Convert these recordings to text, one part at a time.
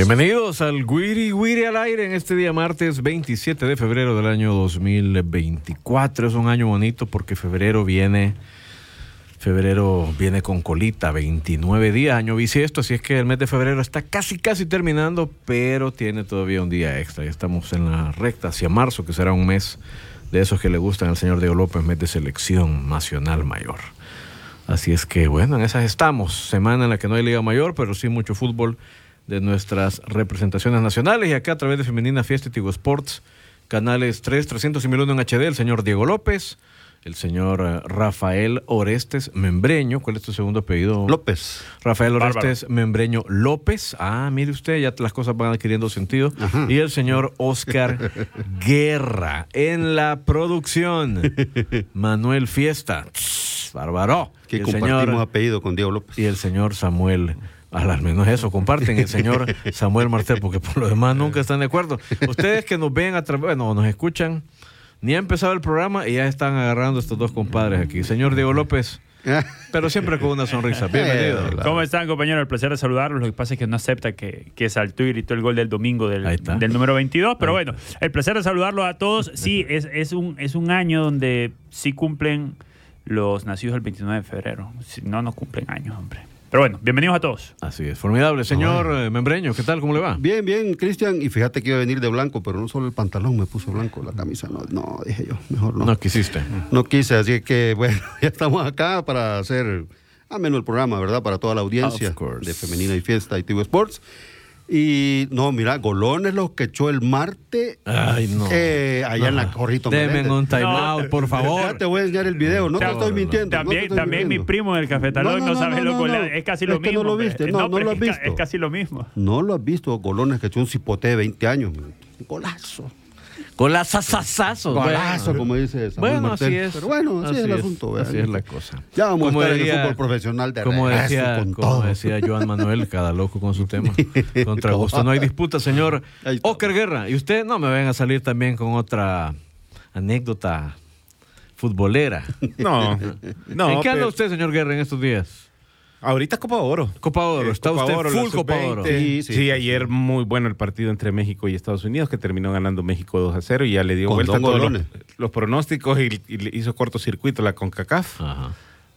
Bienvenidos al Wiri Wiri al aire en este día martes 27 de febrero del año 2024. Es un año bonito porque febrero viene febrero viene con colita, 29 días, año bisiesto, así es que el mes de febrero está casi casi terminando, pero tiene todavía un día extra. Ya estamos en la recta hacia marzo, que será un mes de esos que le gustan al señor Diego López, mes de selección nacional mayor. Así es que bueno, en esas estamos, semana en la que no hay liga mayor, pero sí mucho fútbol de nuestras representaciones nacionales y acá a través de Femenina Fiesta y Tigo Sports, canales 3, 300 y 1001 en HD, el señor Diego López, el señor eh, Rafael Orestes Membreño, ¿cuál es tu segundo apellido? López. Rafael Orestes Membreño López, ah, mire usted, ya las cosas van adquiriendo sentido, y el señor Oscar Guerra en la producción, Manuel Fiesta, bárbaro. Que compartimos señor- apellido con Diego López. y el señor Samuel. Al menos eso, comparten el señor Samuel Martel, porque por lo demás nunca están de acuerdo. Ustedes que nos ven a través, bueno, nos escuchan, ni ha empezado el programa y ya están agarrando estos dos compadres aquí. Señor Diego López, pero siempre con una sonrisa. Bienvenido. Eh, ¿Cómo están, compañeros? El placer de saludarlos. Lo que pasa es que no acepta que, que saltó y gritó el gol del domingo del, del número 22. Pero bueno, el placer de saludarlos a todos. Sí, es, es, un, es un año donde sí cumplen los nacidos el 29 de febrero. Si no, no cumplen años, hombre. Pero bueno, bienvenidos a todos. Así es, formidable. Señor eh, Membreño, ¿qué tal? ¿Cómo le va? Bien, bien, Cristian. Y fíjate que iba a venir de blanco, pero no solo el pantalón me puso blanco, la camisa no. No, dije yo, mejor no. No quisiste. No quise, así que bueno, ya estamos acá para hacer ameno el programa, ¿verdad? Para toda la audiencia de Femenina y Fiesta y TV Sports. Y no, mira, golones los que echó el martes Ay, no. eh, allá en la Corrito Deme un time No. out, por Ya favor. te voy a enseñar el video, no te estoy mintiendo. no También, estoy también mi mintiendo. primo del Cafetalón no, sabe lo goleado. Es casi lo Es que mismo. no lo viste, no, no lo es has visto. Es casi lo mismo. No lo has visto, golones que echó un cipote de 20 años. Golazo. Con las asazazazos. Golazo, como dice Samuel Bueno, Martel. así es. Pero bueno, así, es el asunto. Así es la cosa. Ya vamos Como a estar en el fútbol profesional de Como regreso decía, con como todo. decía Joan Manuel, cada loco con su tema. Contra gusto no hay disputa, señor. Oscar Guerra. Y usted no me ven a salir también con otra anécdota futbolera. No, no. ¿En qué anda pero usted, señor Guerra, en estos días? Ahorita Copa Oro. Copa Oro. Eh, Está Copa usted Oro, full Copa Oro. sub-20. Sí, Sí, sí, sí, ayer muy bueno el partido entre México y Estados Unidos, que terminó ganando México 2 a 0 y ya le dio Con vuelta a todos los pronósticos y, y le hizo cortocircuito la CONCACAF. Ajá.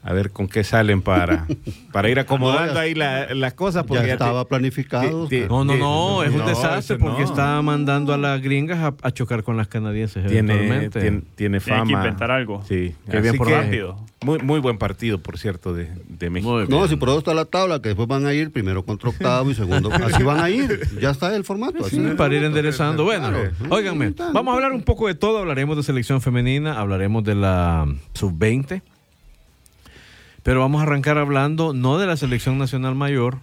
A ver con qué salen para, para ir acomodando No, ya- ahí la- las cosas. Ya Porque estaba te- planificado. No, no, no, es un no, desastre porque no. está mandando a las gringas a, a chocar con las canadienses Tiene, eventualmente. tiene, tiene Tiene fama. que inventar algo. Sí. Bien Así por que rápido. Muy, muy buen partido, por cierto, de, de México. No, si por eso está la tabla, que después van a ir primero contra octavo y segundo. Así van a ir. Ya está el formato. así Sí, para ir enderezando. Bueno, Claro. óiganme, vamos a hablar un poco de todo. Hablaremos de selección femenina, hablaremos de la sub-20. Pero vamos a arrancar hablando no de la selección nacional mayor,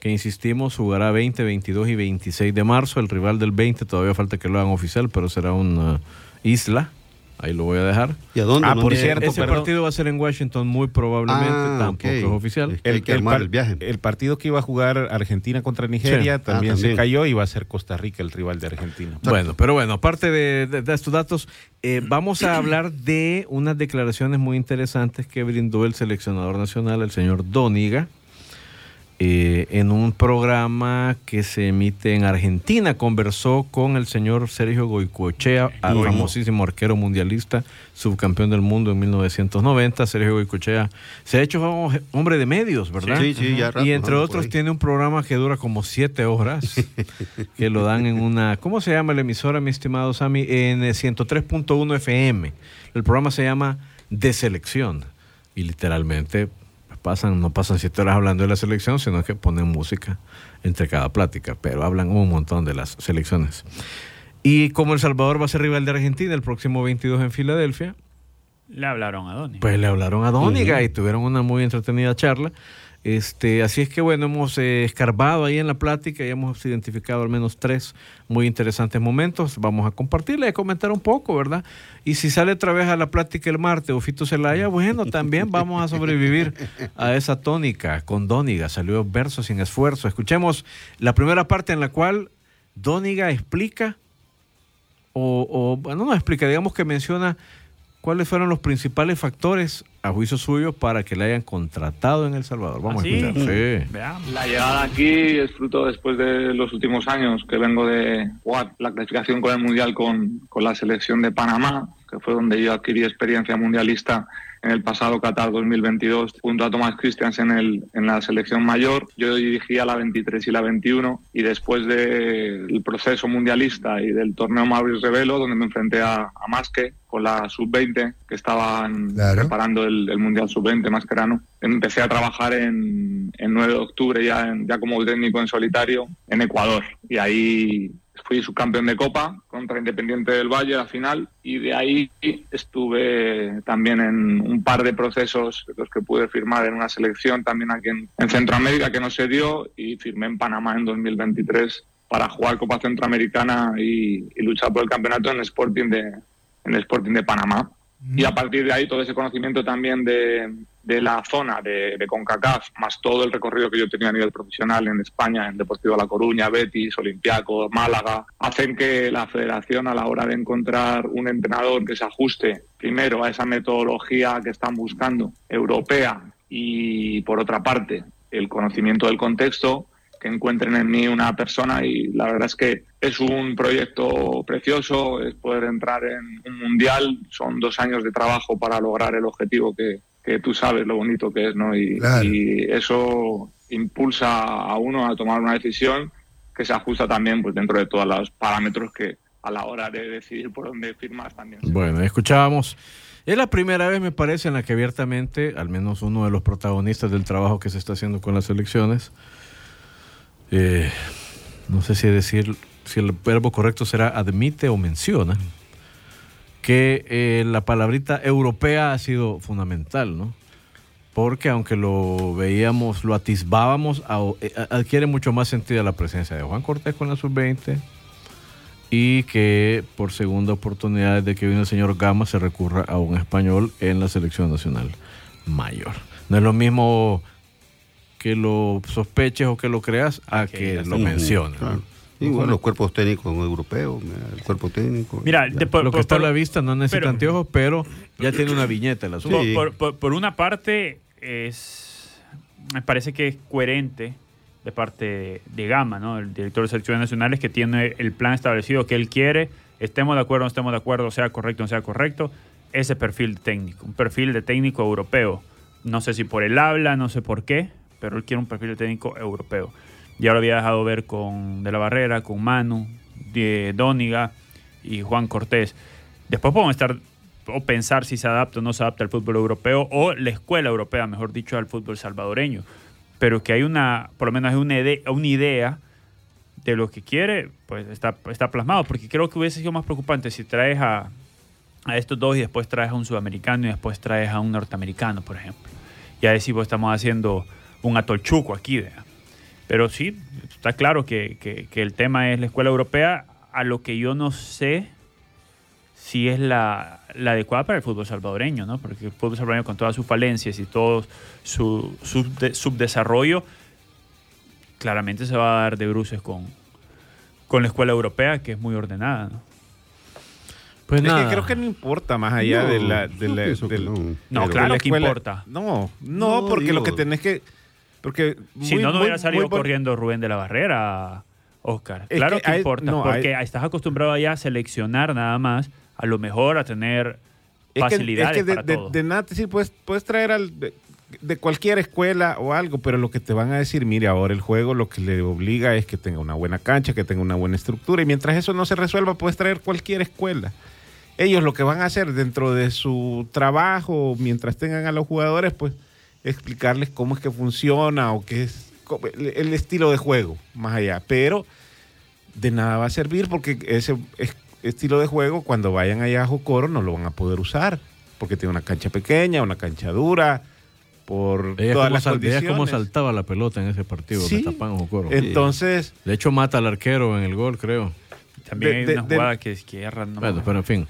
que insistimos jugará 20, 22 y 26 de marzo. El rival del 20 todavía falta que lo hagan oficial, pero será una isla. Ahí lo voy a dejar. ¿Y a dónde? Ah, No por cierto, Ese perdón. partido va a ser en Washington muy probablemente, Ah, tampoco es oficial. Es que el viaje. el partido que iba a jugar Argentina contra Nigeria Sí. también, Ah, se cayó y va a ser Costa Rica el rival de Argentina. Bueno, pero bueno, aparte de, de- de estos datos, eh, vamos a hablar de unas declaraciones muy interesantes que brindó el seleccionador nacional, el señor Doniga, eh, en un programa que se emite en Argentina. Conversó con el señor Sergio Goicoechea, al famosísimo arquero mundialista, subcampeón del mundo en 1990. Sergio Goicoechea se ha hecho hombre de medios, ¿verdad? Sí, sí, ya rato, Y entre otros tiene un programa que dura como siete horas, que lo dan en una, ¿cómo se llama la emisora, mi estimado Sammy? En eh, 103.1 FM. El programa se llama De Selección. Y literalmente pasan, no pasan siete horas hablando de la selección, sino que ponen música entre cada plática, pero hablan un montón de las selecciones. Y como El Salvador va a ser rival de Argentina el próximo 22 en Filadelfia, Le hablaron a Donny. pues le hablaron a Dóniga y tuvieron una muy entretenida charla. Este, así es que bueno, hemos eh, escarbado ahí en la plática y hemos identificado al menos tres muy interesantes momentos. Vamos a compartirle y a comentar un poco, ¿verdad? Y si sale otra vez a la plática el martes o Fito Celaya, bueno, también vamos a sobrevivir a esa tónica con Dóniga. Salió verso sin esfuerzo. Escuchemos la primera parte en la cual Dóniga explica o, o, bueno, no explica, digamos que menciona cuáles fueron los principales factores a juicio suyo para que le hayan contratado en El Salvador. Vamos ¿Ah, a sí? escuchar. Sí. Veamos. La llegada aquí es fruto después de los últimos años que vengo de jugar la clasificación con el Mundial con, con la selección de Panamá, que fue donde yo adquirí experiencia mundialista en el pasado Qatar 2022 junto a Tomás Christiansen en, el, en la selección mayor. Yo dirigía la 23 y la 21 y después del proceso mundialista y del torneo Maurice Revelo, donde me enfrenté a, a Masque con la sub-20 que estaban Claro. preparando el, el Mundial sub-20 mascarano, empecé a trabajar en, en 9 de octubre ya, en- ya como técnico en solitario en Ecuador y ahí fui subcampeón de Copa contra Independiente del Valle a la final y de ahí estuve también en un par de procesos los que pude firmar en una selección también aquí en, en Centroamérica que no se dio y firmé en Panamá en 2023 para jugar Copa Centroamericana y, y luchar por el campeonato en el Sporting de, en el Sporting de Panamá. Y a partir de ahí todo ese conocimiento también de, de la zona de, CONCACAF, más todo el recorrido que yo tenía a nivel profesional en España, en Deportivo La Coruña, Betis, Olympiacos, Málaga, hacen que la federación a la hora de encontrar un entrenador que se ajuste primero a esa metodología que están buscando, europea, y por otra parte el conocimiento del contexto, que encuentren en mí una persona y la verdad es que es un proyecto precioso, es poder entrar en un mundial, son dos años de trabajo para lograr el objetivo que, que tú sabes lo bonito que es, ¿no? Y, Claro. y eso impulsa a uno a tomar una decisión que se ajusta también pues dentro de todos los parámetros que a la hora de decidir por dónde firmas también. Bueno, escuchábamos. Es la primera vez, me parece, en la que abiertamente, al menos uno de los protagonistas del trabajo que se está haciendo con las elecciones, eh, no sé si decir, si el verbo correcto será admite o menciona, que eh, la palabrita europea ha sido fundamental, ¿no? Porque aunque lo veíamos, lo atisbábamos, eh, adquiere mucho más sentido la presencia de Juan Cortés con la sub-20, y que por segunda oportunidad desde que vino el señor Gama se recurra a un español en la selección nacional mayor. No es lo mismo que lo sospeches o que lo creas a que lo menciones. claro. Igual los cuerpos técnicos europeos, el cuerpo técnico. Mira, la- de- por, lo que por- está a la vista no necesita pero- anteojos, pero ya tiene una viñeta el asunto. Sí. por, por- por una parte, es me parece que es coherente de parte de, de Gama, ¿no? el director de selecciones nacionales, que tiene el plan establecido que él quiere, estemos de acuerdo o no estemos de acuerdo, sea correcto o no sea correcto, ese perfil de técnico, un perfil de técnico europeo. No sé si por el habla, no sé por qué, pero él quiere un perfil de técnico europeo. Ya lo había dejado ver con De la Barrera, con Manu, de Dóniga y Juan Cortés. Después podemos estar o pensar si se adapta o no se adapta al fútbol europeo o la escuela europea, mejor dicho, al fútbol salvadoreño. Pero que hay una, por lo menos hay una idea, de lo que quiere, pues está, plasmado. Porque creo que hubiese sido más preocupante si traes a, a estos dos y después traes a un sudamericano y después traes a un norteamericano, por ejemplo. Y a decir, pues estamos haciendo un atolchuco aquí, vea. Pero sí, está claro que, que- que el tema es la escuela europea, a lo que yo no sé si es la, la adecuada para el fútbol salvadoreño, ¿no? Porque el fútbol salvadoreño con todas sus falencias y todo su subde- subdesarrollo, claramente se va a dar de bruces con, con la escuela europea, que es muy ordenada, ¿no? Pues Es que nada. creo que no importa más allá No, de la... De que del- no. Claro la que importa. No, no, No, porque lo que tenés que... Porque si no, no hubiera salido muy corriendo Rubén de la Barrera, Oscar. Es Claro que que, hay- importa, no, porque hay- estás acostumbrado ya a seleccionar nada más, a lo mejor a tener Es que- facilidades es que de, para de- todo. de nada te sirve, puedes, puedes traer al, de, de cualquier escuela o algo, pero lo que te van a decir, mire, ahora el juego lo que le obliga es que tenga una buena cancha, que tenga una buena estructura, y mientras eso no se resuelva, puedes traer cualquier escuela. Ellos lo que van a hacer dentro de su trabajo, mientras tengan a los jugadores, pues explicarles cómo es que funciona o qué es el, estilo de juego, más allá. Pero de nada va a servir porque ese es- estilo de juego, cuando vayan allá a Jocoro, no lo van a poder usar. Porque tiene una cancha pequeña, una cancha dura, por Ella todas cómo, las sal- cómo saltaba la pelota en ese partido, Sí. Metapan Jocoro. Entonces, De hecho, mata al arquero en el gol, creo. También de- hay de- una de- jugada que es que erra, no Bueno, pero en fin.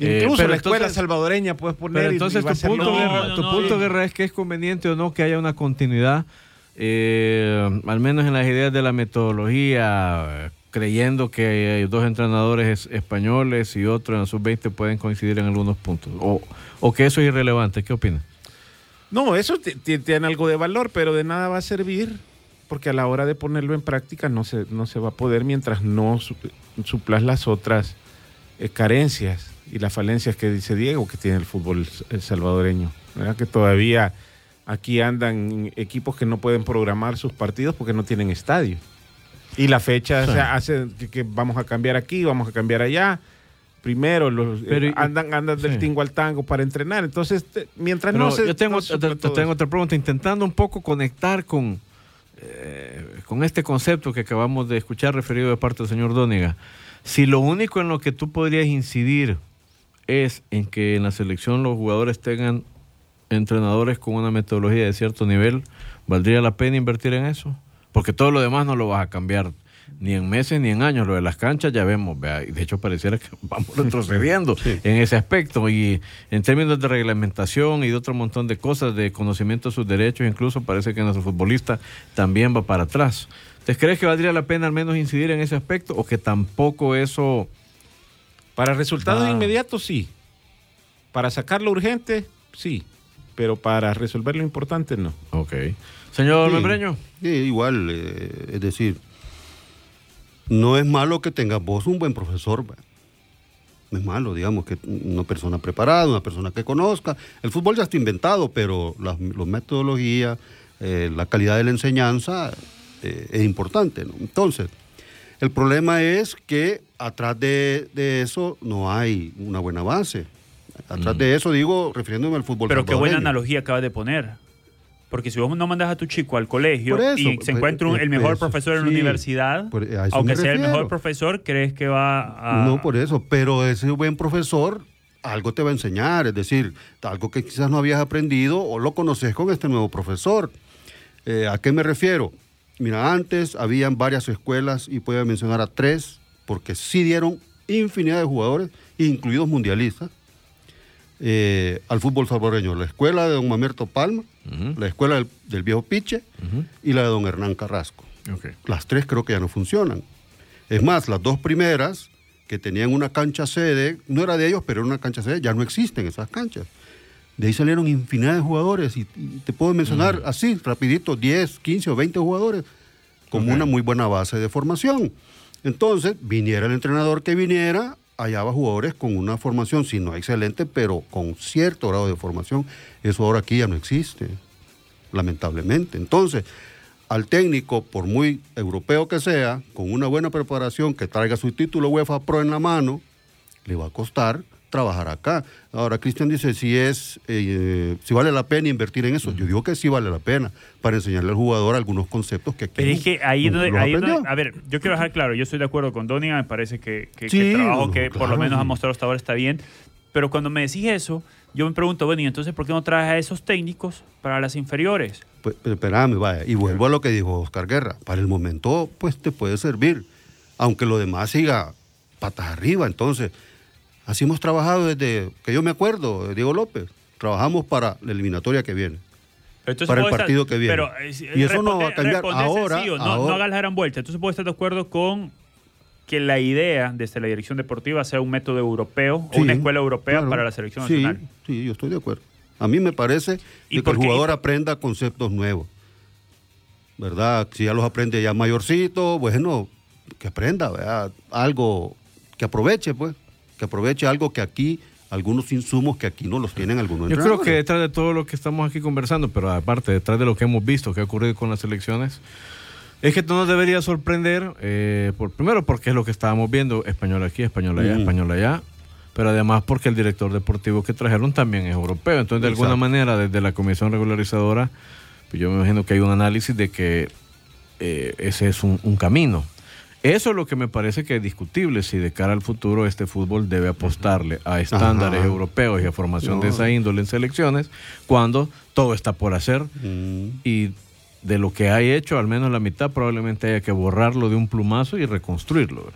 Eh, incluso pero la escuela entonces- salvadoreña puedes poner. Pero y- entonces y a tu punto, No, guerra, no, tu no, punto guerra es que es conveniente o no que haya una continuidad, eh, al menos en las ideas de la metodología, eh, creyendo que hay dos entrenadores es- españoles y otro en la sub-20 pueden coincidir en algunos puntos. O, o que eso es irrelevante. ¿Qué opinas? No, eso ti- ti- tiene algo de valor, pero de nada va a servir porque a la hora de ponerlo en práctica no se, no se va a poder mientras no su- suplas las otras eh, carencias y las falencias que dice Diego que tiene el fútbol salvadoreño. ¿verdad? Que todavía aquí andan equipos que no pueden programar sus partidos porque no tienen estadio. Y la fecha Sí. o sea, hace que, vamos a cambiar aquí, vamos a cambiar allá. Primero los, eh, Pero andan, andan del sí. tingo al tango para entrenar. Entonces, te- mientras Pero no se... yo tengo, no se te- tengo otra pregunta, intentando un poco conectar con, eh, con este concepto que acabamos de escuchar referido de parte del señor Dóniga. Si lo único en lo que tú podrías incidir es en que en la selección los jugadores tengan entrenadores con una metodología de cierto nivel, ¿valdría la pena invertir en eso? Porque todo lo demás no lo vas a cambiar ni en meses ni en años. Lo de las canchas ya vemos, vea, de hecho pareciera que vamos retrocediendo en ese aspecto. Y en términos de reglamentación y de otro montón de cosas, de conocimiento de sus derechos, incluso parece que nuestro futbolista también va para atrás. ¿Te crees que valdría la pena al menos incidir en ese aspecto o que tampoco eso... Para resultados Ah. inmediatos, sí. Para sacarlo urgente, sí. Pero para resolver lo importante, no. Ok. Señor Sí. Membreño. Sí, igual, eh, es decir, no es malo que tengas vos un buen profesor. No es malo, digamos, que una persona preparada, una persona que conozca. El fútbol ya está inventado, pero las las metodologías, eh, la calidad de la enseñanza eh, es importante. ¿no? Entonces, el problema es que atrás de, de eso no hay una buena base. Atrás de eso digo, refiriéndome al fútbol Pero qué buena analogía acabas de poner. Porque si vos no mandas a tu chico al colegio eso, y se pues, encuentra un- el eh, mejor eso, profesor en la universidad, aunque sea el mejor profesor, ¿crees que va a...? No, por eso, pero ese buen profesor algo te va a enseñar, es decir, algo que quizás no habías aprendido o lo conoces con este nuevo profesor. Eh, ¿A qué me refiero? Mira, antes habían varias escuelas y puedo mencionar a tres, porque sí dieron infinidad de jugadores, incluidos mundialistas, eh, al fútbol salvadoreño. La escuela de don Mamerto Palma, la escuela del, del viejo Piche y la de don Hernán Carrasco. Las tres creo que ya no funcionan. Es más, las dos primeras que tenían una cancha sede, no era de ellos, pero era una cancha sede, ya no existen esas canchas. De ahí salieron infinidad de jugadores y, y te puedo mencionar así, rapidito, 10, 15 o 20 jugadores, como una muy buena base de formación. Entonces, viniera el entrenador que viniera, hallaba jugadores con una formación, si no excelente, pero con cierto grado de formación. Eso ahora aquí ya no existe, lamentablemente. Entonces, al técnico, por muy europeo que sea, con una buena preparación, que traiga su título UEFA Pro en la mano, le va a costar trabajar acá. Ahora, Cristian dice si es, eh, si vale la pena invertir en eso. Yo digo que sí vale la pena para enseñarle al jugador algunos conceptos que aquí Pero es que ahí, no donde, ahí donde- a ver, yo quiero dejar claro, yo estoy de acuerdo con Donia, me parece que, que- el trabajo no, que por lo menos sí. ha mostrado hasta ahora está bien, pero cuando me decís eso, yo me pregunto, bueno, ¿y entonces por qué no traes a esos técnicos para las inferiores? Pues, pero espérame, vaya, y vuelvo a lo que dijo Oscar Guerra. Para el momento, pues te puede servir, aunque lo demás siga patas arriba. Entonces, así hemos trabajado desde que yo me acuerdo, Diego López. Trabajamos para la eliminatoria que viene. Entonces Para el estar- partido que viene. Pero, eh, Y eso no va a cambiar. Ahora- sencillo, no, no ahora- hagas la gran vuelta. Entonces puedo estar de acuerdo con que la idea desde la dirección deportiva sea un método europeo Sí, o una escuela europea claro. para la selección Sí, nacional. Sí, yo estoy de acuerdo. A mí me parece ¿Y de que el jugador aprenda conceptos nuevos. ¿verdad? Si ya los aprende ya mayorcito, bueno, que aprenda, ¿verdad? Algo que aproveche, pues, que aproveche algo que aquí, algunos insumos que aquí no los tienen algunos Yo creo que detrás de todo lo que estamos aquí conversando, pero aparte, detrás de lo que hemos visto que ha ocurrido con las elecciones, es que no nos debería sorprender, eh, por, primero porque es lo que estábamos viendo, español aquí, español allá, Mm. español allá, pero además porque el director deportivo que trajeron también es europeo. Entonces, de alguna manera, desde la comisión regularizadora, pues yo me imagino que hay un análisis de que eh, ese es un, un camino. Eso es lo que me parece que es discutible, si de cara al futuro este fútbol debe apostarle a estándares Ajá. europeos y a formación de esa índole en selecciones, cuando todo está por hacer Mm, y de lo que hay hecho, al menos la mitad probablemente haya que borrarlo de un plumazo y reconstruirlo.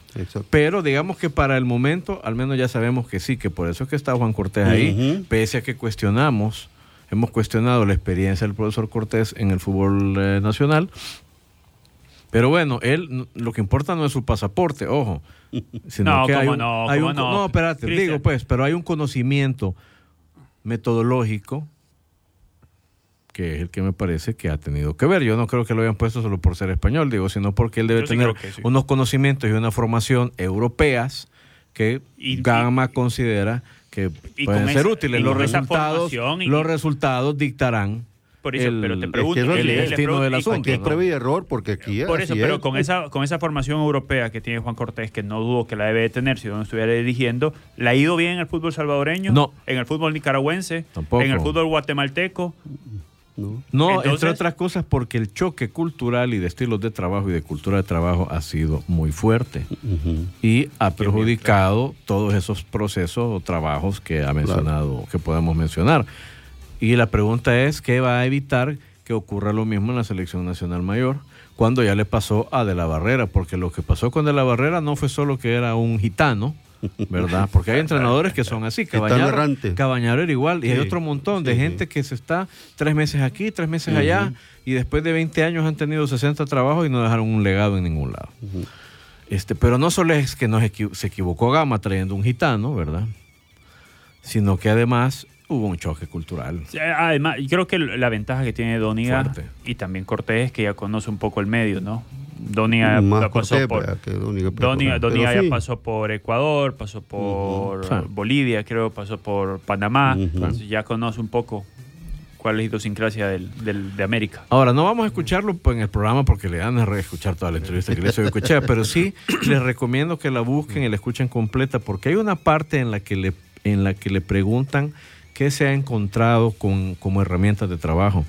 Pero digamos que para el momento, al menos ya sabemos que sí, que por eso es que está Juan Cortés ahí, pese a que cuestionamos, hemos cuestionado la experiencia del profesor Cortés en el fútbol eh, nacional. Pero bueno, él lo que importa no es su pasaporte, ojo. Sino No, que hay un, no, hay un- no. no, espérate, digo pues, pero hay un conocimiento metodológico que es el que me parece que ha tenido que ver. Yo no creo que lo hayan puesto solo por ser español, digo, sino porque él debe Yo tener sí. unos conocimientos y una formación europeas que Y- Gama considera que y pueden ser esa- útiles. Los resultados, los resultados dictarán Por eso, el, pero te Es pregunto, que eso el le destino del asunto. Aquí es prueba y error, porque aquí Por eso, pero es. con esa, con esa formación europea que tiene Juan Cortés, que no dudo que la debe de tener si no estuviera dirigiendo, ¿le ha ido bien en el fútbol salvadoreño? No. ¿En el fútbol nicaragüense? Tampoco. ¿En el fútbol guatemalteco? ¿no? No, Entonces- entre otras cosas porque el choque cultural y de estilos de trabajo y de cultura de trabajo ha sido muy fuerte Ujú. y ha perjudicado todos esos procesos o trabajos que ha mencionado, que podemos mencionar. Y la pregunta es, ¿qué va a evitar que ocurra lo mismo en la selección nacional mayor? Cuando ya le pasó a De la Barrera, porque lo que pasó con De la Barrera no fue solo que era un gitano, ¿verdad? Porque hay entrenadores que son así. Cabañaro. Cabañaro era igual. Y hay otro montón de sí, gente sí. que se está tres meses aquí, tres meses allá, y después de 20 años han tenido 60 trabajos y no dejaron un legado en ningún lado. Este, pero no solo es que nos equi- se equivocó Gama trayendo un gitano, ¿verdad? Sino que además hubo un choque cultural. Sí, Además, creo que la ventaja que tiene Doniga Fuerte. y también Cortés es que ya conoce un poco el medio, ¿no? Doniga ya pasó Cortés, por... que Doniga, ya sí. pasó por Ecuador, pasó por. Bolivia, creo, pasó por Panamá. Entonces ya conoce un poco cuál es la idiosincrasia del, del- de América. Ahora, no vamos a escucharlo en el programa porque le dan a reescuchar toda la entrevista que les he escuchado, pero sí les recomiendo que la busquen y la escuchen completa porque hay una parte en la que le, en la que le preguntan qué se ha encontrado con, como herramientas de trabajo.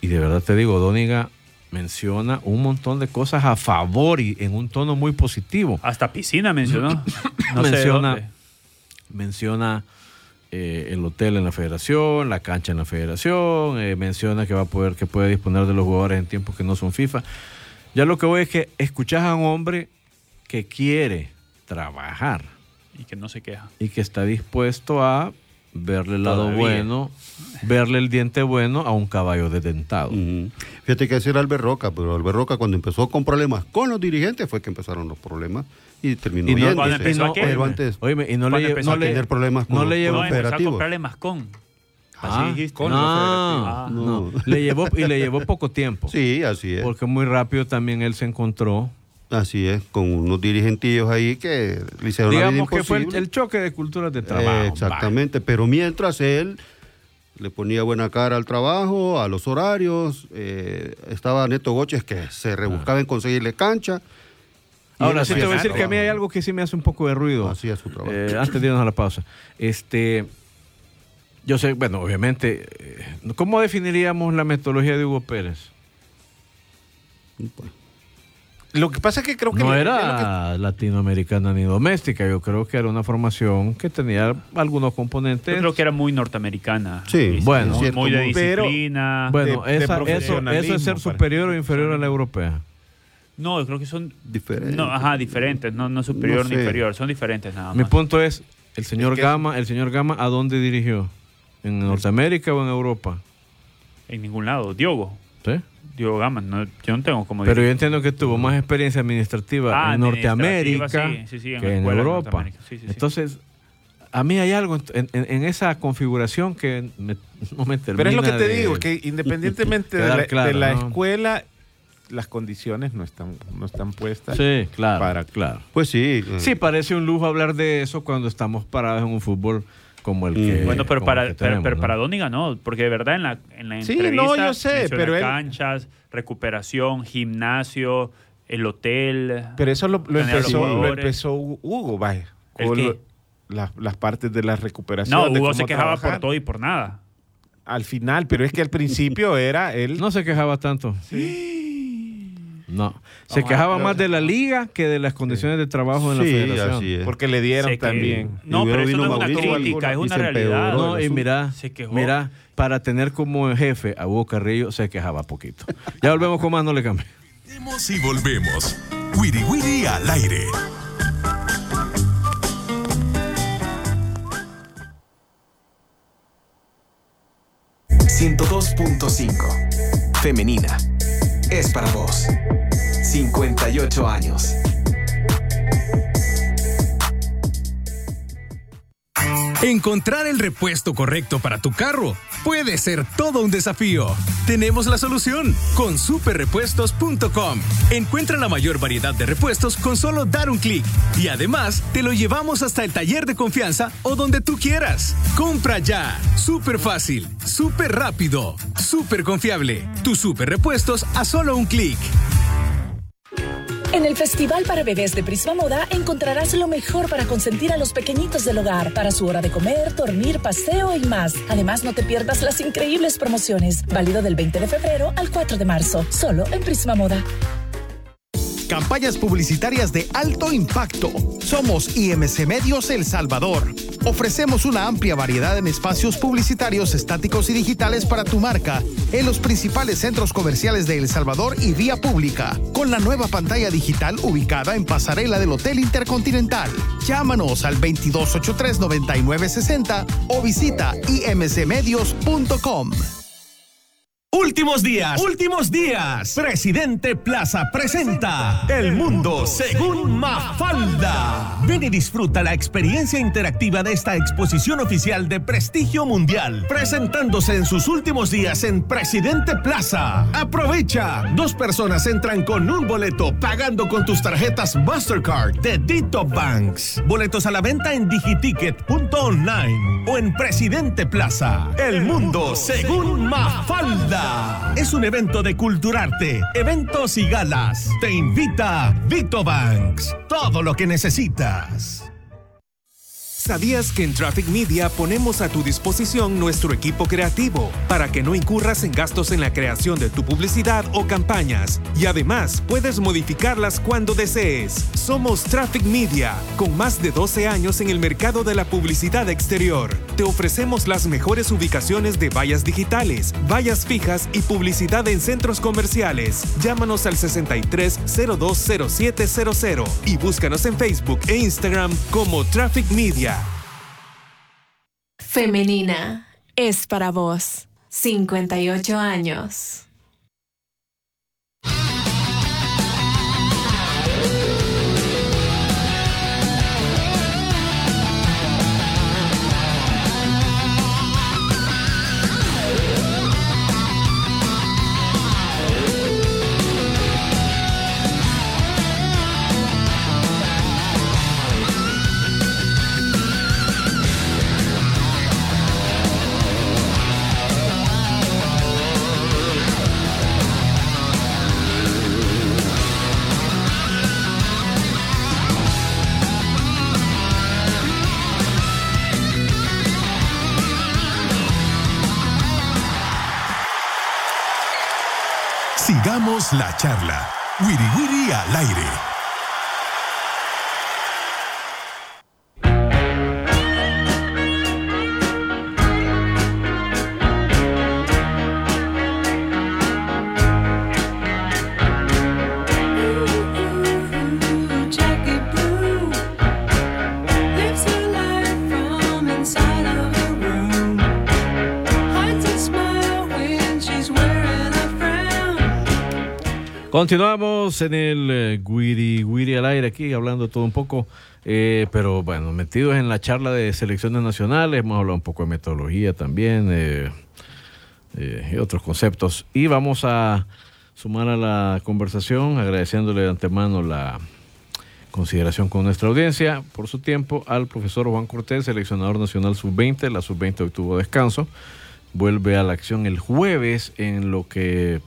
Y de verdad te digo, Dóniga menciona un montón de cosas a favor y en un tono muy positivo. Hasta piscina mencionó. No Menciona- menciona eh, el hotel en la federación, la cancha en la federación, eh, menciona que va a poder, que puede disponer de los jugadores en tiempos que no son FIFA. Ya lo que voy es que escuchás a un hombre que quiere trabajar Y que no se queja. y que está dispuesto a verle el lado Todavía. bueno, verle el diente bueno a un caballo desdentado. Ujú. Fíjate que ese era Albert Roca, pero Albert Roca cuando empezó con problemas con los dirigentes fue que empezaron los problemas y terminó Y no- bien. cuando dice. empezó no- qué? pero antes Óyeme, y no le, no a le- tener problemas con no los- le llevó a operativos. comprarle mascón. Así Ah, dijiste. con no, los Ah, no, no. le llevó y le llevó poco tiempo. Sí, así es. Porque muy rápido también él se encontró. Así es, con unos dirigentillos ahí que le hicieron la vida Digamos que fue el, choque de culturas de trabajo. Eh, exactamente, pero mientras él le ponía buena cara al trajo, a los horarios, eh, estaba Neto Goches que se rebuscaba en conseguirle cancha. Ahora sí te voy a decir que a mí hay trabajo. algo que sí me hace un poco de ruido. Hacía su trabajo. Eh, antes de irnos a la pausa. Este, yo sé, bueno, obviamente, eh, ¿cómo definiríamos la metodología de Hugo Pérez? Pues, Lo que pasa es que creo que... No le- era latinoamericana ni doméstica, yo creo que era una formación que tenía algunos componentes. Yo creo que era muy norteamericana. Sí, Y- bueno, muy, cierto, muy de disciplina. bueno, de- eso, eso es ser superior o inferior a la europea. No, yo creo que son Diferentes. No, ajá, diferentes, no, no superior No ni inferior, son diferentes nada Mi más. punto es, el señor que- Gama, el señor Gama, ¿a dónde dirigió? ¿En Norteamérica o en Europa? En ningún lado. Diogo, ¿Sí? Diogo Gama, no, yo no tengo como Pero yo entiendo que tuvo más experiencia administrativa Ah, en administrativa, Norteamérica sí, sí, sí, en que en Europa. Norteamérica, sí, sí, sí. Entonces, a mí hay algo en, en- en esa configuración que me- no me termina Pero es lo que te de- digo, que independientemente de la, claro, de la ¿no? escuela, las condiciones no están, no están puestas. Sí, claro. Para- claro. Pues sí. Sí, parece un lujo hablar de eso cuando estamos parados en un fútbol como el que. Bueno, pero para, que tenemos, para Doni ganó, porque de verdad en la, en la Sí, entrevista no, yo sé, pero él- canchas, recuperación, gimnasio, el hotel. Pero eso lo, empezó, lo empezó Hugo, vaya. ¿El con qué? lo- las, las partes de la recuperación. no, Hugo se quejaba por todo y por nada. Al final, pero es que al principio era él. No se quejaba tanto. No. Se Vamos quejaba más de la liga que de las condiciones de trabajo en la sí, federación. así es. Porque le dieron Se que- también. No, pero eso no es una Mauricio crítica, es una realidad. No, y mira, Se quejó. mira, para tener como jefe a Hugo Carrillo se quejaba poquito. Ya volvemos con más, no le cambie. Y volvemos. Wiri Wiri al aire. Femenina. Es para vos. 58 años. Encontrar el repuesto correcto para tu carro puede ser todo un desafío. Tenemos la solución con superrepuestos.com. Encuentra la mayor variedad de repuestos con solo dar un clic y además te lo llevamos hasta el taller de confianza o donde tú quieras. Compra ya. Súper fácil, súper rápido, súper confiable. Tus super repuestos a solo un clic. En el Festival para Bebés de Prisma Moda encontrarás lo mejor para consentir a los pequeñitos del hogar, para su hora de comer, dormir, paseo y más. Además, no te pierdas las increíbles promociones. Válido del 20 de febrero al 4 de marzo, solo en Prisma Moda. Campañas publicitarias de alto impacto. Somos IMC Medios El Salvador. Ofrecemos una amplia variedad en espacios publicitarios estáticos y digitales para tu marca en los principales centros comerciales de El Salvador y vía pública, con la nueva pantalla digital ubicada en pasarela del Hotel Intercontinental. Llámanos al 2283-9960 o visita imcmedios.com. Últimos días, últimos días. Presidente Plaza presenta El Mundo según Mafalda. Ven y disfruta la experiencia interactiva de esta exposición oficial de prestigio mundial, presentándose en sus últimos días en Presidente Plaza. Aprovecha. Dos personas entran con un boleto pagando con tus tarjetas Mastercard de Dito Banks. Boletos a la venta en digiticket.online o en Presidente Plaza. El Mundo según Mafalda. Es un evento de culturarte, eventos y galas. Te invita Dito Banks. Todo lo que necesitas. ¿Sabías que en Traffic Media ponemos a tu disposición nuestro equipo creativo para que no incurras en gastos en la creación de tu publicidad o campañas? Y además puedes modificarlas cuando desees. Somos Traffic Media, con más de 12 años en el mercado de la publicidad exterior. Te ofrecemos las mejores ubicaciones de vallas digitales, vallas fijas y publicidad en centros comerciales. Llámanos al 63020700 y búscanos en Facebook e Instagram como Traffic Media. Femenina es para vos. 58 años. La charla. Wiri Wiri al aire. Continuamos en el eh, Wiri Wiri al aire aquí, hablando todo un poco, eh, pero bueno, metidos en la charla de selecciones nacionales, hemos hablado un poco de metodología también eh, y otros conceptos. Y vamos a sumar a la conversación, agradeciéndole de antemano la consideración con nuestra audiencia por su tiempo al profesor Juan Cortés, seleccionador nacional sub-20. La sub-20 obtuvo descanso. Vuelve a la acción el jueves en lo que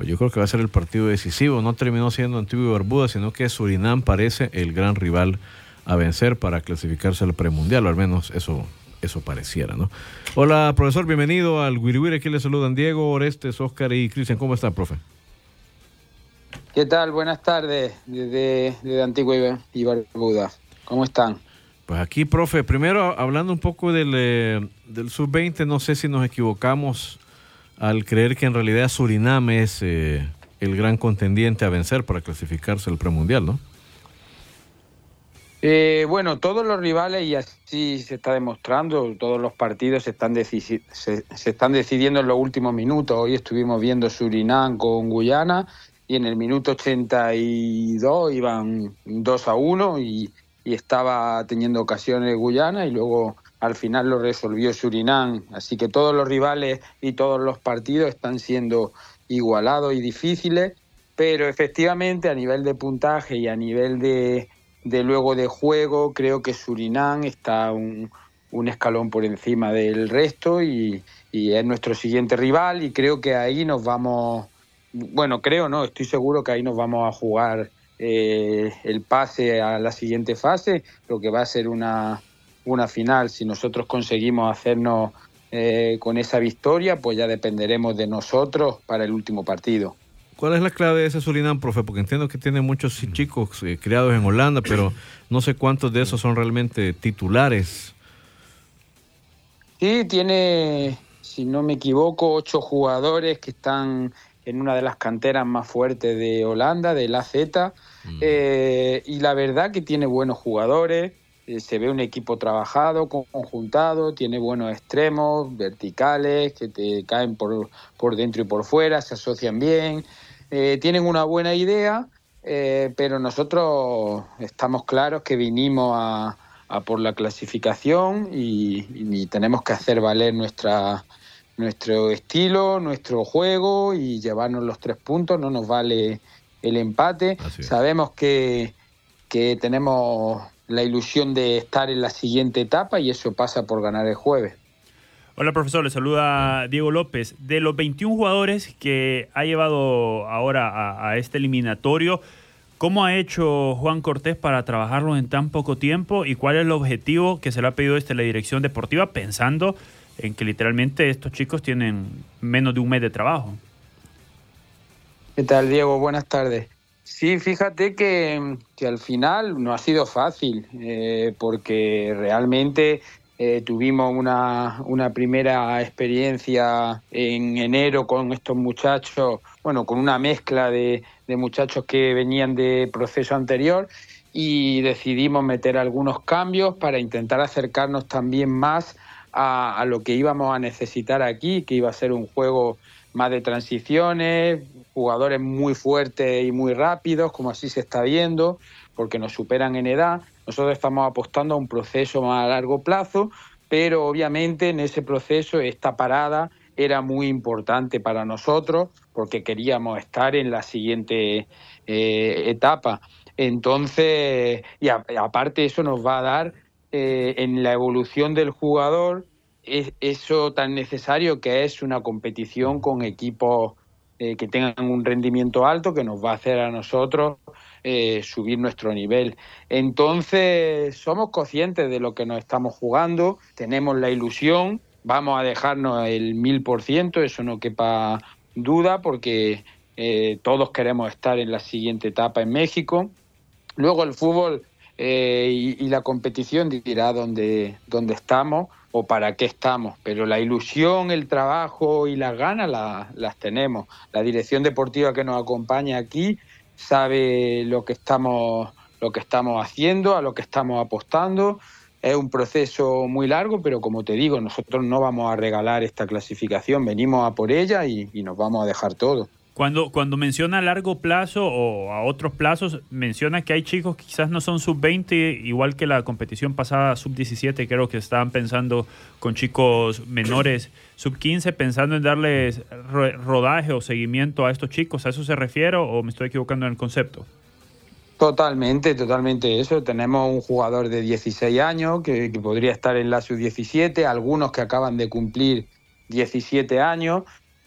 pues yo creo que va a ser el partido decisivo. No terminó siendo Antigua y Barbuda, sino que Surinam parece el gran rival a vencer para clasificarse al premundial, o al menos eso, eso pareciera, ¿no? Hola, profesor, bienvenido al Wiri Aquí le saludan Diego, Orestes, Oscar y Cristian. ¿Cómo está, profe? ¿Qué tal? Buenas tardes desde, desde Antigua y Barbuda. ¿Cómo están? Pues aquí, profe, primero hablando un poco del, eh, del sub-20, no sé si nos equivocamos al creer que en realidad Surinam es eh, el gran contendiente a vencer para clasificarse al premundial, ¿no? Eh, bueno, todos los rivales, y así se está demostrando, todos los partidos se están, se, están decidiendo en los últimos minutos. Hoy estuvimos viendo Surinam con Guyana y en el minuto 82 iban 2 a 1 y, y estaba teniendo ocasiones Guyana y luego al final lo resolvió Surinam. Así que todos los rivales y todos los partidos están siendo igualados y difíciles, pero efectivamente a nivel de puntaje y a nivel de de luego de juego, creo que Surinam está un, escalón por encima del resto y, y, es nuestro siguiente rival y creo que ahí nos vamos, bueno, creo no, estoy seguro que ahí nos vamos a jugar eh, el pase a la siguiente fase, lo que va a ser una, una final. Si nosotros conseguimos hacernos eh, con esa victoria, pues ya dependeremos de nosotros para el último partido. ¿Cuál es la clave de ese Surinam, profe? Porque entiendo que tiene muchos chicos eh, criados en Holanda, pero no sé cuántos de esos son realmente titulares. Sí, tiene, si no me equivoco, ocho jugadores que están en una de las canteras más fuertes de Holanda, del AZ. Mm. Eh, y la verdad que tiene buenos jugadores, se ve un equipo trabajado, conjuntado, tiene buenos extremos, verticales, que te caen por, por dentro y por fuera, se asocian bien. Eh, tienen una buena idea, eh, pero nosotros estamos claros que vinimos a, por la clasificación y, tenemos que hacer valer nuestra, nuestro estilo, nuestro juego y llevarnos los tres puntos. No nos vale el empate. Sabemos que, que tenemos la ilusión de estar en la siguiente etapa y eso pasa por ganar el jueves. Hola profesor, le saluda Diego López. De los 21 jugadores que ha llevado ahora a, este eliminatorio, ¿cómo ha hecho Juan Cortés para trabajarlos en tan poco tiempo y cuál es el objetivo que se le ha pedido desde la dirección deportiva pensando en que literalmente estos chicos tienen menos de un mes de trabajo? ¿Qué tal Diego? Buenas tardes. Sí, fíjate que, al final no ha sido fácil, eh, porque realmente eh, tuvimos una, una, primera experiencia en enero con estos muchachos, bueno, con una mezcla de, de muchachos que venían de proceso anterior y decidimos meter algunos cambios para intentar acercarnos también más a, a, lo que íbamos a necesitar aquí, que iba a ser un juego más de transiciones, jugadores muy fuertes y muy rápidos, como así se está viendo, porque nos superan en edad. Nosotros estamos apostando a un proceso más a largo plazo, pero obviamente en ese proceso esta parada era muy importante para nosotros porque queríamos estar en la siguiente eh, etapa. Entonces, y aparte eso nos va a dar eh, en la evolución del jugador eso tan necesario que es una competición con equipos eh, que tengan un rendimiento alto que nos va a hacer a nosotros eh, subir nuestro nivel. Entonces, somos conscientes de lo que nos estamos jugando, tenemos la ilusión, vamos a dejarnos el mil por ciento, eso no quepa duda, porque eh, todos queremos estar en la siguiente etapa en México. Luego el fútbol y, la competición dirá dónde, dónde estamos o para qué estamos, pero la ilusión, el trabajo y las ganas las tenemos. La dirección deportiva que nos acompaña aquí sabe lo que estamos lo que estamos haciendo, a lo que estamos apostando. Es un proceso muy largo, pero como te digo, nosotros no vamos a regalar esta clasificación, venimos a por ella y, nos vamos a dejar todo. Cuando, cuando menciona a largo plazo o a otros plazos, menciona que hay chicos que quizás no son sub-20, igual que la competición pasada sub-17, creo que estaban pensando con chicos menores sub-15, pensando en darles ro- rodaje o seguimiento a estos chicos. ¿A eso se refiere o me estoy equivocando en el concepto? Totalmente, totalmente eso. Tenemos un jugador de 16 años que, que podría estar en la sub-17, algunos que acaban de cumplir 17 años,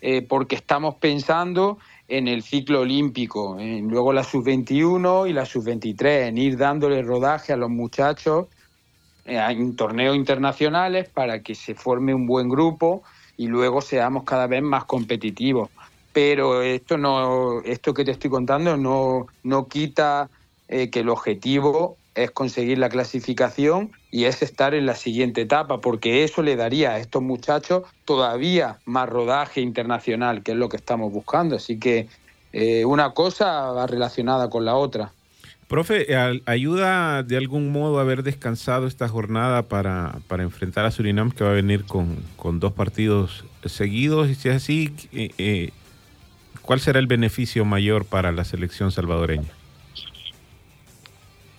eh, porque estamos pensando en el ciclo olímpico, en luego la sub-21 y la sub-23, en ir dándole rodaje a los muchachos eh, en torneos internacionales para que se forme un buen grupo y luego seamos cada vez más competitivos. Pero esto no, esto que te estoy contando no, no quita eh, que el objetivo es conseguir la clasificación y es estar en la siguiente etapa, porque eso le daría a estos muchachos todavía más rodaje internacional, que es lo que estamos buscando. Así que eh, una cosa va relacionada con la otra. Profe, ¿ayuda de algún modo haber descansado esta jornada para, para enfrentar a Surinam, que va a venir con, con dos partidos seguidos? Y si es así, eh, eh, ¿cuál será el beneficio mayor para la selección salvadoreña?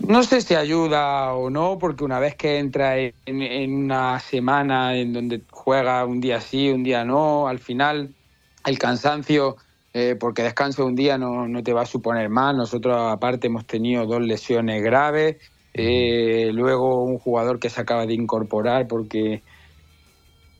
No sé si ayuda o no, porque una vez que entra en, una semana en donde juega un día sí, un día no, al final el cansancio, eh, porque descanso un día no, no te va a suponer más. Nosotros aparte hemos tenido dos lesiones graves, eh, luego un jugador que se acaba de incorporar porque,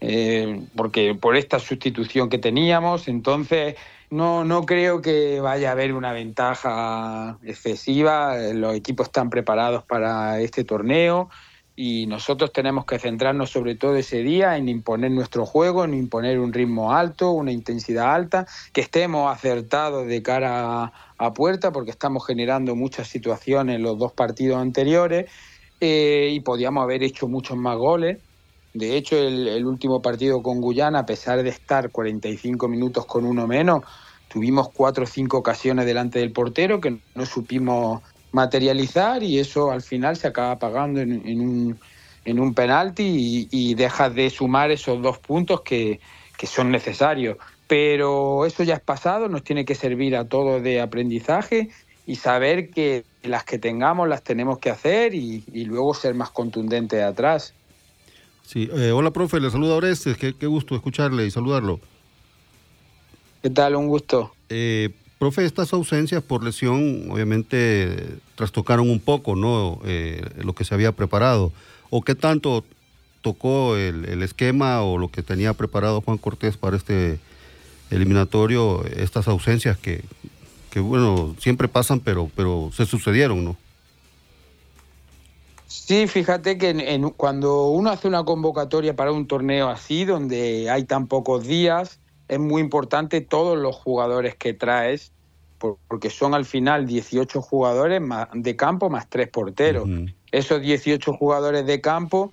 eh, porque por esta sustitución que teníamos, entonces no, no creo que vaya a haber una ventaja excesiva. Los equipos están preparados para este torneo y nosotros tenemos que centrarnos sobre todo ese día en imponer nuestro juego, en imponer un ritmo alto, una intensidad alta, que estemos acertados de cara a, puerta porque estamos generando muchas situaciones los dos partidos anteriores eh, y podíamos haber hecho muchos más goles. De hecho, el último partido con Guyana, a pesar de estar 45 minutos con uno menos, tuvimos cuatro o cinco ocasiones delante del portero que no supimos materializar y eso al final se acaba pagando en, en un, en un penalti y, y dejas de sumar esos dos puntos que, que son necesarios. Pero eso ya es pasado, nos tiene que servir a todos de aprendizaje y saber que las que tengamos las tenemos que hacer y, y luego ser más contundentes atrás. Sí, eh, hola profe, le saluda Orestes, qué, qué gusto escucharle y saludarlo. ¿Qué tal? Un gusto. Eh, profe, estas ausencias por lesión obviamente trastocaron un poco, ¿no? Eh, lo que se había preparado. ¿O qué tanto tocó el, el esquema o lo que tenía preparado Juan Cortés para este eliminatorio, estas ausencias que, que bueno, siempre pasan, pero, pero se sucedieron, ¿no? Sí, fíjate que en- en- cuando uno hace una convocatoria para un torneo así, donde hay tan pocos días, es muy importante todos los jugadores que traes, por- porque son al final 18 jugadores de campo más tres porteros. Esos 18 jugadores de campo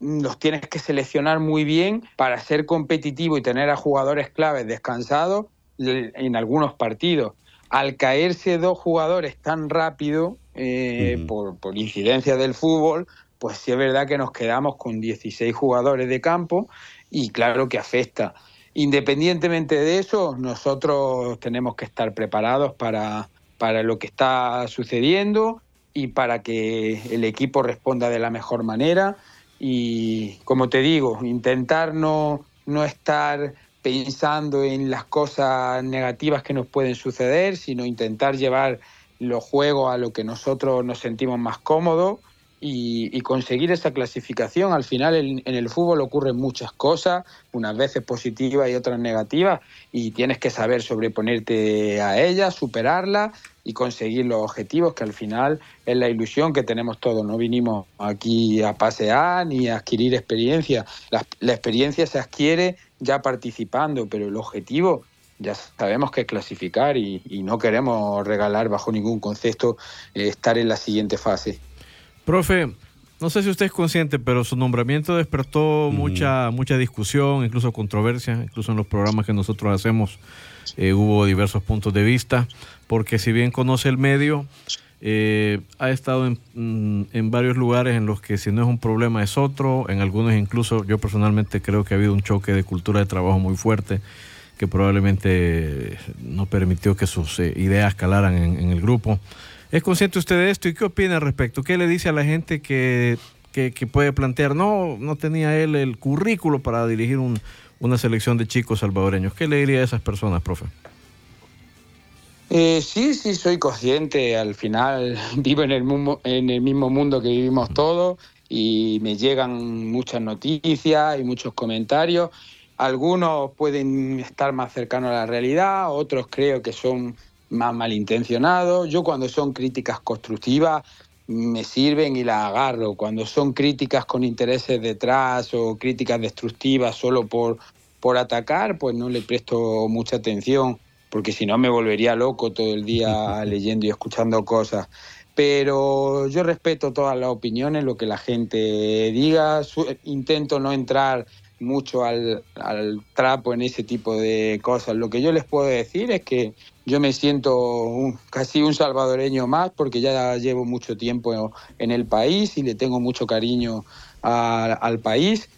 mm, los tienes que seleccionar muy bien para ser competitivo y tener a jugadores claves descansados en algunos partidos. Al caerse dos jugadores tan rápido eh, por, por incidencia del fútbol, pues sí es verdad que nos quedamos con 16 jugadores de campo y claro que afecta. Independientemente de eso, nosotros tenemos que estar preparados para, para lo que está sucediendo y para que el equipo responda de la mejor manera. Y como te digo, intentar no, no estar pensando en las cosas negativas que nos pueden suceder, sino intentar llevar los juegos a lo que nosotros nos sentimos más cómodos y, y conseguir esa clasificación. Al final en, el fútbol ocurren muchas cosas, unas veces positivas y otras negativas, y tienes que saber sobreponerte a ellas, superarlas y conseguir los objetivos, que al final es la ilusión que tenemos todos. No vinimos aquí a pasear ni a adquirir experiencia. La, la experiencia se adquiere ya participando, pero el objetivo ya sabemos que es clasificar y, y no queremos regalar bajo ningún concepto eh, estar en la siguiente fase. Profe, no sé si usted es consciente, pero su nombramiento despertó mucha, mucha discusión, incluso controversia, incluso en los programas que nosotros hacemos eh, hubo diversos puntos de vista, porque si bien conoce el medio, eh, ha estado en, mm, en varios lugares en los que si no es un problema es otro, en algunos incluso yo personalmente creo que ha habido un choque de cultura de trabajo muy fuerte que probablemente no permitió que sus eh, ideas calaran en, en el grupo. ¿Es consciente usted de esto y qué opina al respecto? ¿Qué le dice a la gente que, que- puede plantear, no, no tenía él el currículo para dirigir un- una selección de chicos salvadoreños? ¿Qué le diría a esas personas, profe? Eh, sí, sí, soy consciente. Al final vivo en el, mundo, en el mismo mundo que vivimos todos y me llegan muchas noticias y muchos comentarios. Algunos pueden estar más cercanos a la realidad, otros creo que son más malintencionados. Yo cuando son críticas constructivas me sirven y las agarro. Cuando son críticas con intereses detrás o críticas destructivas solo por, por atacar, pues no le presto mucha atención porque si no me volvería loco todo el día leyendo y escuchando cosas. Pero yo respeto todas las opiniones, lo que la gente diga, intento no entrar mucho al, al trapo en ese tipo de cosas. Lo que yo les puedo decir es que yo me siento un- casi un salvadoreño más porque ya llevo mucho tiempo en el país y le tengo mucho cariño al país.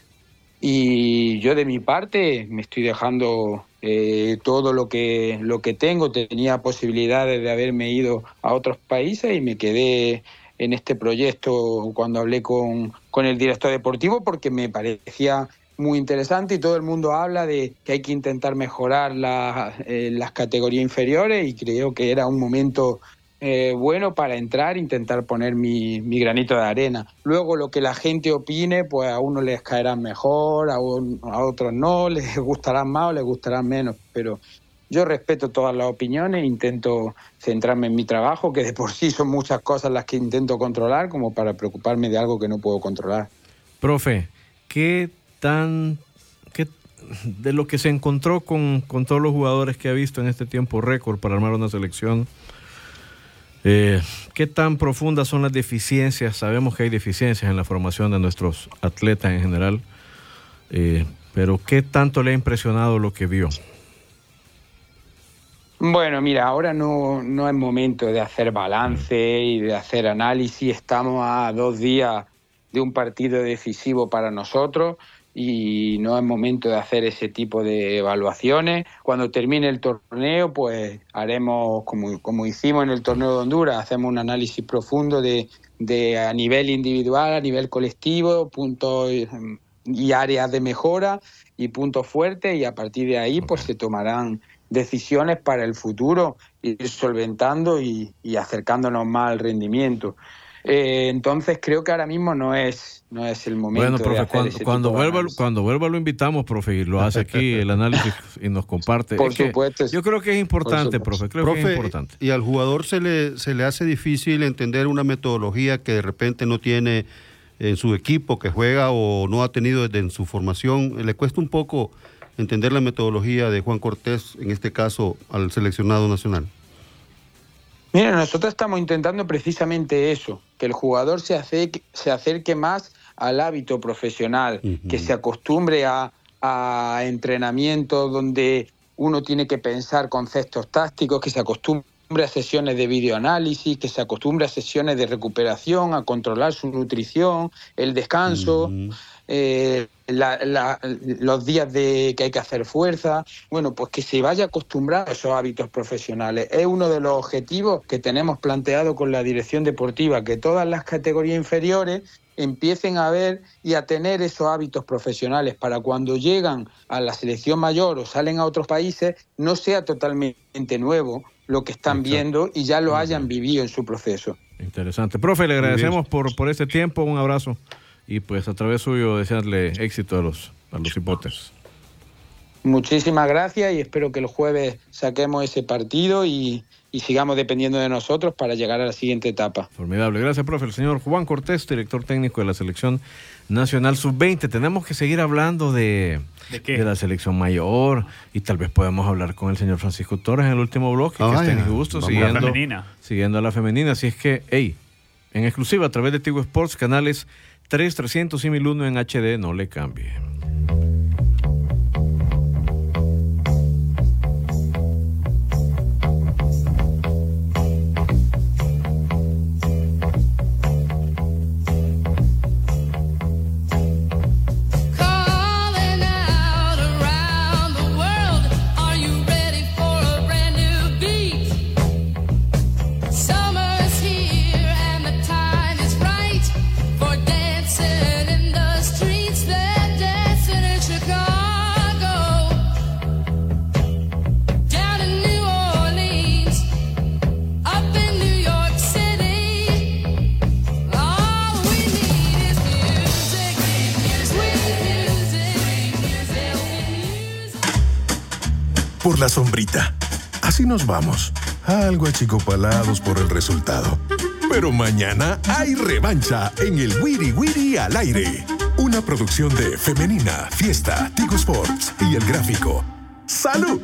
Y yo de mi parte me estoy dejando eh, todo lo que, lo que tengo. Tenía posibilidades de haberme ido a otros países y me quedé en este proyecto cuando hablé con, con el director deportivo porque me parecía muy interesante y todo el mundo habla de que hay que intentar mejorar la- eh, las categorías inferiores y creo que era un momento eh, bueno para entrar e intentar poner mi, mi granito de arena. Luego lo que la gente opine, pues a unos les caerán mejor, a, un- a otros no, les gustarán más o les gustarán menos, pero yo respeto todas las opiniones, intento centrarme en mi trabajo, que de por sí son muchas cosas las que intento controlar, como para preocuparme de algo que no puedo controlar. Profe, ¿qué de lo que se encontró con, con todos los jugadores que ha visto en este tiempo récord para armar una selección, eh, ¿qué tan profundas son las deficiencias? Sabemos que hay deficiencias en la formación de nuestros atletas en general, eh, pero ¿qué tanto le ha impresionado lo que vio? Bueno, mira, ahora no, no es momento de hacer balance y de hacer análisis. Estamos a dos días de un partido decisivo para nosotros y no es momento de hacer ese tipo de evaluaciones. Cuando termine el torneo, pues haremos, como, como hicimos en el torneo de Honduras, hacemos un análisis profundo de, de a nivel individual, a nivel colectivo, puntos y áreas de mejora y puntos fuertes y a partir de ahí pues se tomarán decisiones para el futuro, ir solventando y, y acercándonos más al rendimiento. Eh, entonces creo que ahora mismo no es, no es el momento Bueno, de profe, hacer cuando, ese cuando, tipo vuelva, cuando vuelva lo invitamos, profe, y lo hace aquí el análisis y nos comparte. Por Es que supuesto. Yo creo que es importante, profe, creo que es Profe, importante. y al jugador se le, se le hace difícil entender una metodología que de repente no tiene en su equipo, que juega o no ha tenido desde en su formación. Le cuesta un poco entender la metodología de Juan Cortés, en este caso al seleccionado nacional. Mira, nosotros estamos intentando precisamente eso, que el jugador se acerque, se acerque más al hábito profesional, que se acostumbre a, a entrenamientos donde uno tiene que pensar conceptos tácticos, que se acostumbre a sesiones de videoanálisis, que se acostumbre a sesiones de recuperación, a controlar su nutrición, el descanso, eh, la- la- los días de que hay que hacer fuerza, bueno, pues que se vaya acostumbrado a esos hábitos profesionales. Es uno de los objetivos que tenemos planteado con la dirección deportiva, que todas las categorías inferiores empiecen a ver y a tener esos hábitos profesionales para cuando llegan a la selección mayor o salen a otros países, no sea totalmente nuevo lo que están viendo y ya lo hayan vivido en su proceso. Interesante. Profe, le agradecemos por, por este tiempo, un abrazo. Y pues a través suyo desearle éxito a los, a los hipotes. Muchísimas gracias y espero que el jueves saquemos ese partido y, y sigamos dependiendo de nosotros para llegar a la siguiente etapa. Formidable. Gracias, profe. El señor Juan Cortés, director técnico de la Selección Nacional Sub-20. Tenemos que seguir hablando de, ¿De la selección mayor y tal vez podamos hablar con el señor Francisco Torres en el último bloque, que Ah, está en gusto, siguiendo, La femenina. siguiendo a la femenina. Así es que, hey, en exclusiva a través de Tigo Sports, canales 3, 300 y 1001 en HD, no le cambie. Por la sombrita. Así nos vamos, algo achicopalados por el resultado. Pero mañana hay revancha en el Wiri Wiri al aire. Una producción de Femenina, Fiesta, Tigo Sports y El Gráfico. ¡Salud!